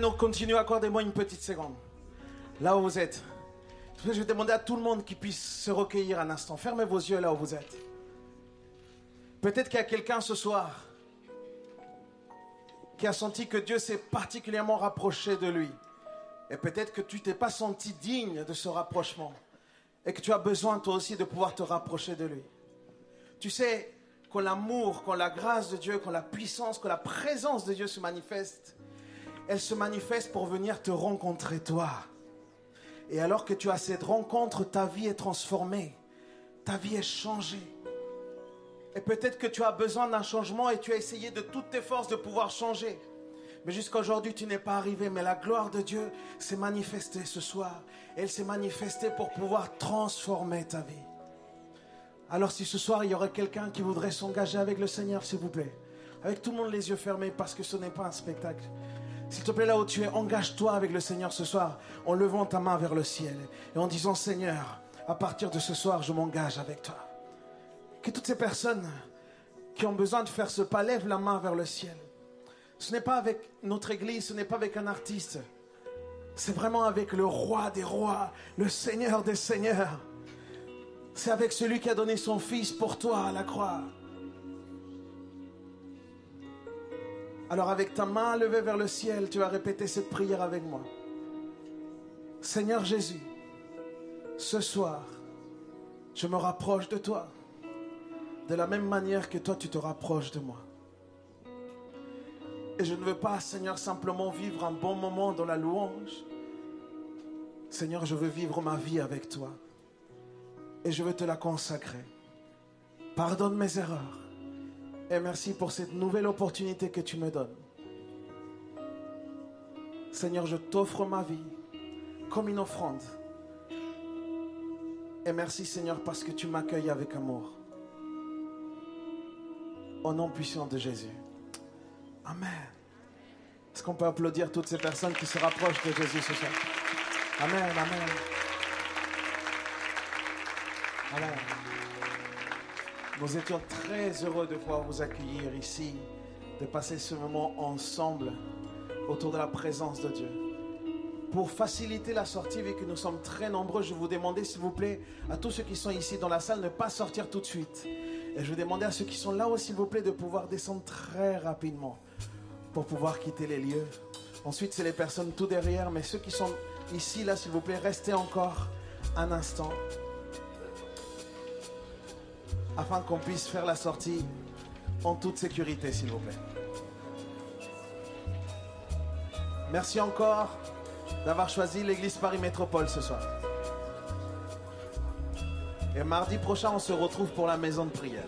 Que le piano continue, accordez-moi une petite seconde. Là où vous êtes. Je vais demander à tout le monde qui puisse se recueillir un instant. Fermez vos yeux là où vous êtes. Peut-être qu'il y a quelqu'un ce soir qui a senti que Dieu s'est particulièrement rapproché de lui. Et peut-être que tu t'es pas senti digne de ce rapprochement. Et que tu as besoin toi aussi de pouvoir te rapprocher de lui. Tu sais, quand l'amour, quand la grâce de Dieu, quand la puissance, quand la présence de Dieu se manifeste, elle se manifeste pour venir te rencontrer toi. Et alors que tu as cette rencontre, ta vie est transformée. Ta vie est changée. Et peut-être que tu as besoin d'un changement et tu as essayé de toutes tes forces de pouvoir changer. Mais jusqu'à aujourd'hui, tu n'es pas arrivé. Mais la gloire de Dieu s'est manifestée ce soir. Elle s'est manifestée pour pouvoir transformer ta vie. Alors si ce soir, il y aurait quelqu'un qui voudrait s'engager avec le Seigneur, s'il vous plaît. Avec tout le monde les yeux fermés parce que ce n'est pas un spectacle. S'il te plaît, là où tu es, engage-toi avec le Seigneur ce soir en levant ta main vers le ciel et en disant Seigneur, à partir de ce soir, je m'engage avec toi. Que toutes ces personnes qui ont besoin de faire ce pas lèvent la main vers le ciel. Ce n'est pas avec notre église, ce n'est pas avec un artiste. C'est vraiment avec le roi des rois, le Seigneur des seigneurs. C'est avec celui qui a donné son fils pour toi à la croix. Alors avec ta main levée vers le ciel, tu vas répéter cette prière avec moi. Seigneur Jésus, ce soir, je me rapproche de toi de la même manière que toi tu te rapproches de moi. Et je ne veux pas, Seigneur, simplement vivre un bon moment dans la louange. Seigneur, je veux vivre ma vie avec toi. Et je veux te la consacrer. Pardonne mes erreurs. Et merci pour cette nouvelle opportunité que tu me donnes. Seigneur, je t'offre ma vie comme une offrande. Et merci Seigneur parce que tu m'accueilles avec amour. Au nom puissant de Jésus. Amen. Est-ce qu'on peut applaudir toutes ces personnes qui se rapprochent de Jésus ce soir? Amen, amen. Amen. Nous étions très heureux de pouvoir vous accueillir ici, de passer ce moment ensemble autour de la présence de Dieu. Pour faciliter la sortie, vu que nous sommes très nombreux, je vous demandais, s'il vous plaît, à tous ceux qui sont ici dans la salle, de ne pas sortir tout de suite. Et je vais demander à ceux qui sont là-haut, s'il vous plaît, de pouvoir descendre très rapidement pour pouvoir quitter les lieux. Ensuite, c'est les personnes tout derrière, mais ceux qui sont ici, là, s'il vous plaît, restez encore un instant afin qu'on puisse faire la sortie en toute sécurité, s'il vous plaît. Merci encore d'avoir choisi l'église Paris Métropole ce soir. Et mardi prochain, on se retrouve pour la maison de prière.